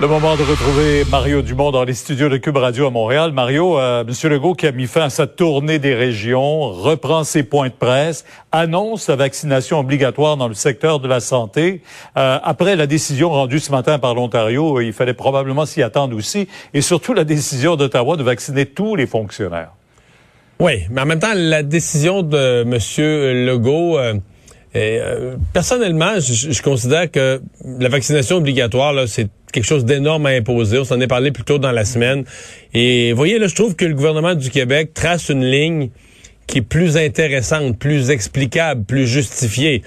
Le moment de retrouver Mario Dumont dans les studios de Cube Radio à Montréal. Mario, euh, M. Legault qui a mis fin à sa tournée des régions, reprend ses points de presse, annonce la vaccination obligatoire dans le secteur de la santé. Euh, après la décision rendue ce matin par l'Ontario, il fallait probablement s'y attendre aussi, et surtout la décision d'Ottawa de vacciner tous les fonctionnaires. Oui, mais en même temps, la décision de M. Legault... Euh, euh, personnellement, je, je, considère que la vaccination obligatoire, là, c'est quelque chose d'énorme à imposer. On s'en est parlé plus tôt dans la semaine. Et voyez, là, je trouve que le gouvernement du Québec trace une ligne qui est plus intéressante, plus explicable, plus justifiée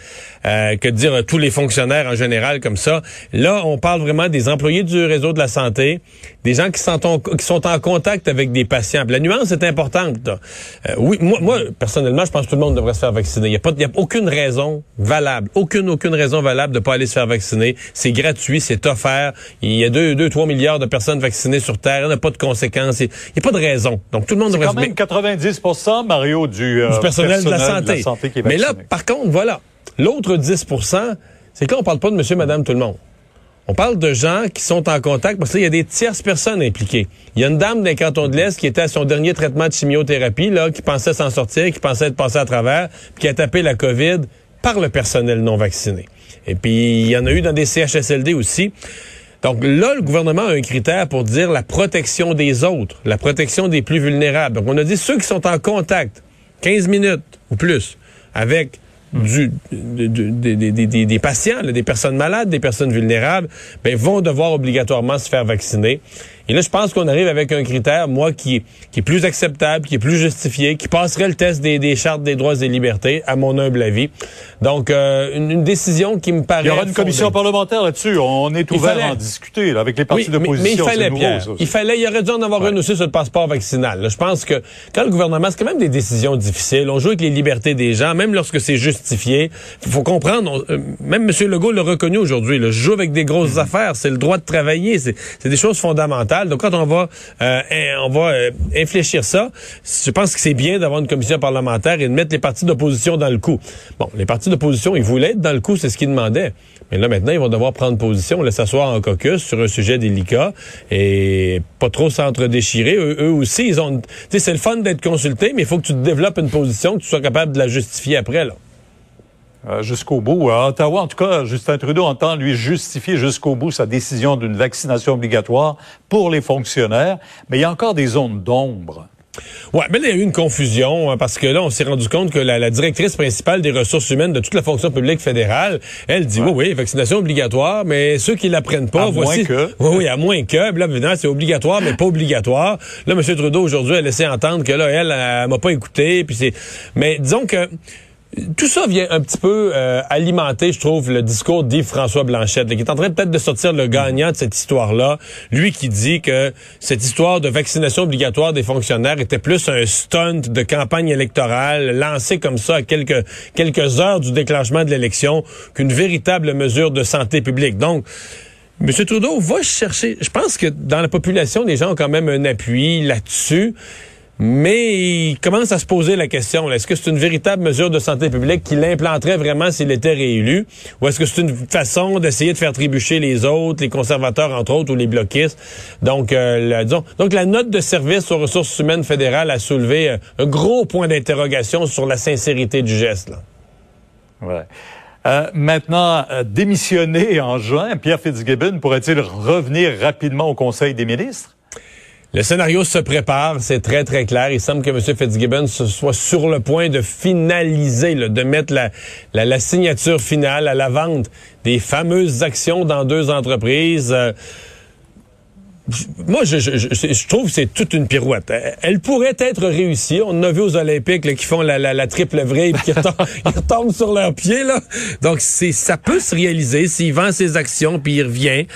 euh, que de dire tous les fonctionnaires en général comme ça. Là, on parle vraiment des employés du réseau de la santé, des gens qui sont en, qui sont en contact avec des patients. la nuance est importante. Euh, oui, moi, moi, personnellement, je pense que tout le monde devrait se faire vacciner. Il n'y a, pas, y a aucune raison valable, aucune, aucune raison valable de pas aller se faire vacciner. C'est gratuit, c'est offert. Il y a 2, 2, 3 milliards de personnes vaccinées sur Terre. Il n'y a pas de conséquences. Il n'y a pas de raison. Donc, tout le monde devrait quand même 90 Mario, du, euh, personnel, de, la santé. Mais là, par contre, voilà. L'autre 10% c'est quand on parle pas de monsieur, madame, tout le monde. On parle de gens qui sont en contact parce qu'il y a des tierces personnes impliquées. Il y a une dame d'un canton de l'Est qui était à son dernier traitement de chimiothérapie, là, qui pensait s'en sortir, qui pensait être passé à travers, puis qui a tapé la COVID par le personnel non vacciné. Et puis, il y en a eu dans des CHSLD aussi. Donc là, le gouvernement a un critère pour dire la protection des autres, la protection des plus vulnérables. Donc on a dit ceux qui sont en contact 15 minutes ou plus avec du, des patients, des personnes malades, des personnes vulnérables, ben, vont devoir obligatoirement se faire vacciner. Et là, je pense qu'on arrive avec un critère, moi, qui, qui est plus acceptable, qui est plus justifié, qui passerait le test des, des chartes des droits et libertés, à mon humble avis. Donc, euh, une, décision qui me paraît... Il y aura une commission parlementaire là-dessus. On est ouvert à en discuter avec les partis d'opposition. Mais, il fallait, Pierre, il fallait, il aurait dû en avoir une aussi sur le passeport vaccinal. je pense que quand le gouvernement, c'est quand même des décisions difficiles. On joue avec les libertés des gens, même lorsque c'est justifié. Il faut comprendre, euh, même M. Legault l'a reconnu aujourd'hui, le joue avec des grosses mm-hmm. affaires, c'est le droit de travailler, c'est des choses fondamentales. Donc, quand on va, euh, euh, infléchir ça, je pense que c'est bien d'avoir une commission parlementaire et de mettre les partis d'opposition dans le coup. Bon, les partis d'opposition, ils voulaient être dans le coup, c'est ce qu'ils demandaient. Mais là, maintenant, ils vont devoir prendre position, laisser s'asseoir en caucus sur un sujet délicat et pas trop s'entre-déchirer. Eux, aussi, ils ont... C'est le fun d'être consulté, mais il faut que tu développes une position, que tu sois capable de la justifier après, là. Euh, jusqu'au bout. À Ottawa, en tout cas, Justin Trudeau entend lui justifier jusqu'au bout sa décision d'une vaccination obligatoire pour les fonctionnaires, mais il y a encore des zones d'ombre. Ouais, mais il y a eu une confusion hein, parce que là, on s'est rendu compte que la, directrice principale des ressources humaines de toute la fonction publique fédérale, elle dit oui, oui, vaccination obligatoire, mais ceux qui la prennent pas, à voici. Moins que. Oui, oui, à moins que. Là, évidemment, c'est obligatoire, mais pas obligatoire. Là, M. Trudeau aujourd'hui a laissé entendre que là, elle, elle, elle m'a pas écouté, puis c'est. Mais disons que tout ça vient un petit peu euh, alimenter, je trouve, le discours d'Yves-François Blanchette, qui est en train peut-être de sortir le gagnant de cette histoire-là. Lui qui dit que cette histoire de vaccination obligatoire des fonctionnaires était plus un stunt de campagne électorale lancé comme ça à quelques, quelques heures du déclenchement de l'élection qu'une véritable mesure de santé publique. Donc, M. Trudeau va chercher, je pense que dans la population, les gens ont quand même un appui là-dessus. Mais il commence à se poser la question, est-ce que c'est une véritable mesure de santé publique qui l'implanterait vraiment s'il était réélu? Ou est-ce que c'est une façon d'essayer de faire trébucher les autres, les conservateurs entre autres, ou les bloquistes? Donc, euh, la, donc la note de service aux ressources humaines fédérales a soulevé euh, un gros point d'interrogation sur la sincérité du geste. Là. Euh, maintenant, démissionné en juin, Pierre Fitzgibbon pourrait-il revenir rapidement au Conseil des ministres? Le scénario se prépare, c'est très très clair. Il semble que M. Fitzgibbon soit sur le point de finaliser, de mettre la, la, signature finale à la vente des fameuses actions dans deux entreprises. Euh, moi, je, je, je, trouve que c'est toute une pirouette. Elle pourrait être réussie. On a vu aux Olympiques qui font la, la, triple vrille et qui retombent, sur leurs pieds. Là. Donc, c'est ça peut se réaliser s'il vend ses actions puis il revient.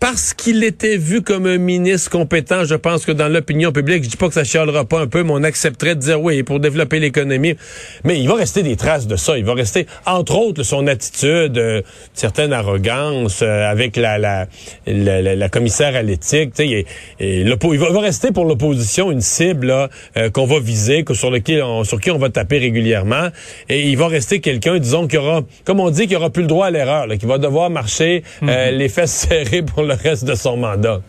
Parce qu'il était vu comme un ministre compétent, je pense que dans l'opinion publique, je dis pas que ça chialera pas un peu, mais on accepterait de dire oui, pour développer l'économie. Mais il va rester des traces de ça. Il va rester, entre autres, son attitude, euh, certaine arrogance euh, avec la, la, la, la, commissaire à l'éthique. Il, il, va, va rester pour l'opposition une cible euh, qu'on va viser, que, sur, lequel on, sur qui on va taper régulièrement. Et il va rester quelqu'un, disons, qui aura, comme on dit, qui aura plus le droit à l'erreur, qui va devoir marcher mm-hmm. les fesses serrées pour le reste de son mandat.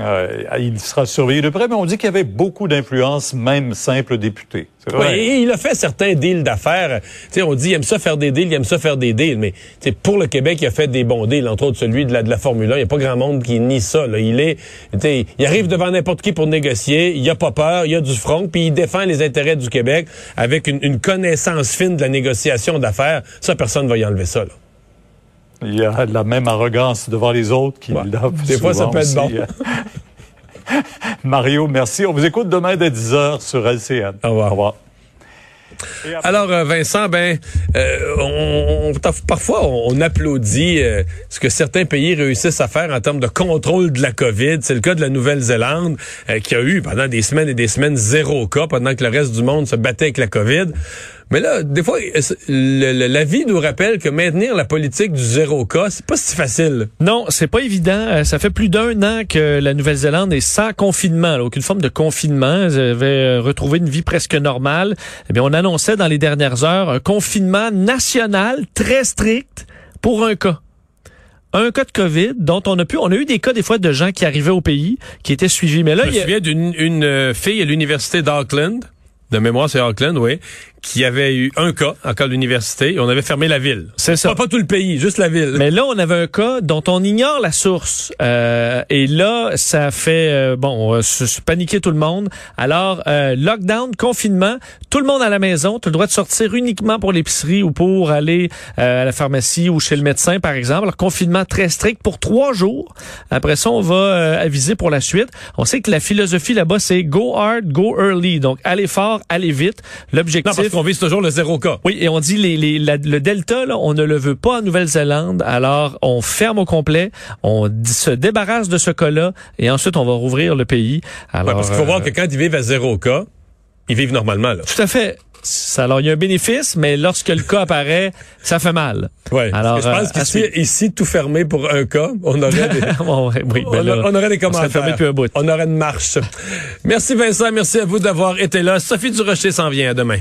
Euh, il sera surveillé de près, mais on dit qu'il y avait beaucoup d'influence, même simple député. Oui, il a fait certains deals d'affaires. on dit il aime ça faire des deals, il aime ça faire des deals, mais pour le Québec, il a fait des bons deals, entre autres celui de la, de la Formule 1. Il n'y a pas grand monde qui nie ça. Il est, il arrive devant n'importe qui pour négocier, il a pas peur, il a du front, puis il défend les intérêts du Québec avec une, une connaissance fine de la négociation d'affaires. Ça, personne ne va y enlever ça. Là. Il y a la même arrogance devant les autres qu'il ouais. Des fois, ça peut être bon. Mario, merci. On vous écoute demain dès 10h sur LCN. Au revoir. Au revoir. Alors, euh, Vincent, ben, euh, on, parfois on, applaudit euh, ce que certains pays réussissent à faire en termes de contrôle de la COVID. C'est le cas de la Nouvelle-Zélande, qui a eu pendant des semaines et des semaines zéro cas, pendant que le reste du monde se battait avec la COVID. Mais là, des fois, la vie nous rappelle que maintenir la politique du zéro cas, c'est pas si facile. Non, c'est pas évident. Euh, ça fait plus d'un an que la Nouvelle-Zélande est sans confinement, aucune forme de confinement. Elle avait euh, retrouvé une vie presque normale. Eh bien, on annonçait dans les dernières heures un confinement national très strict pour un cas un cas de COVID dont on a pu, on a eu des cas des fois de gens qui arrivaient au pays, qui étaient suivis. Mais là, Je me souviens d'une euh, fille à l'université d'Auckland, de mémoire c'est Auckland, oui, qui avait eu un cas en cas d'université et on avait fermé la ville. C'est ça. Pas, tout le pays, juste la ville. Mais là, on avait un cas dont on ignore la source. Euh, et là, ça fait, euh, bon, se, paniquer tout le monde. Alors, euh, lockdown, confinement, tout le monde à la maison. Tu as le droit de sortir uniquement pour l'épicerie ou pour aller euh, à la pharmacie ou chez le médecin, par exemple. Alors, confinement très strict pour trois jours. Après ça, on va euh, aviser pour la suite. On sait que la philosophie là-bas, c'est go hard, go early. Donc, aller fort, aller vite. L'objectif on vise toujours le zéro cas. Oui, et on dit les, les, le delta, là, on ne le veut pas en Nouvelle-Zélande. Alors, on ferme au complet, on se débarrasse de ce cas-là, et ensuite, on va rouvrir le pays. Alors, parce qu'il faut voir euh, que quand ils vivent à zéro cas, ils vivent normalement. Là. Tout à fait. Alors, il y a un bénéfice, mais lorsque le cas apparaît, ça fait mal. Oui. Alors, je pense euh, qu'ici, ici, tout fermé pour un cas, on aurait des, oui, ben on, on, aurait des commentaires. On, fermé un bout. on aurait une marche. Merci Vincent, merci à vous d'avoir été là. Sophie Durocher s'en vient. À demain.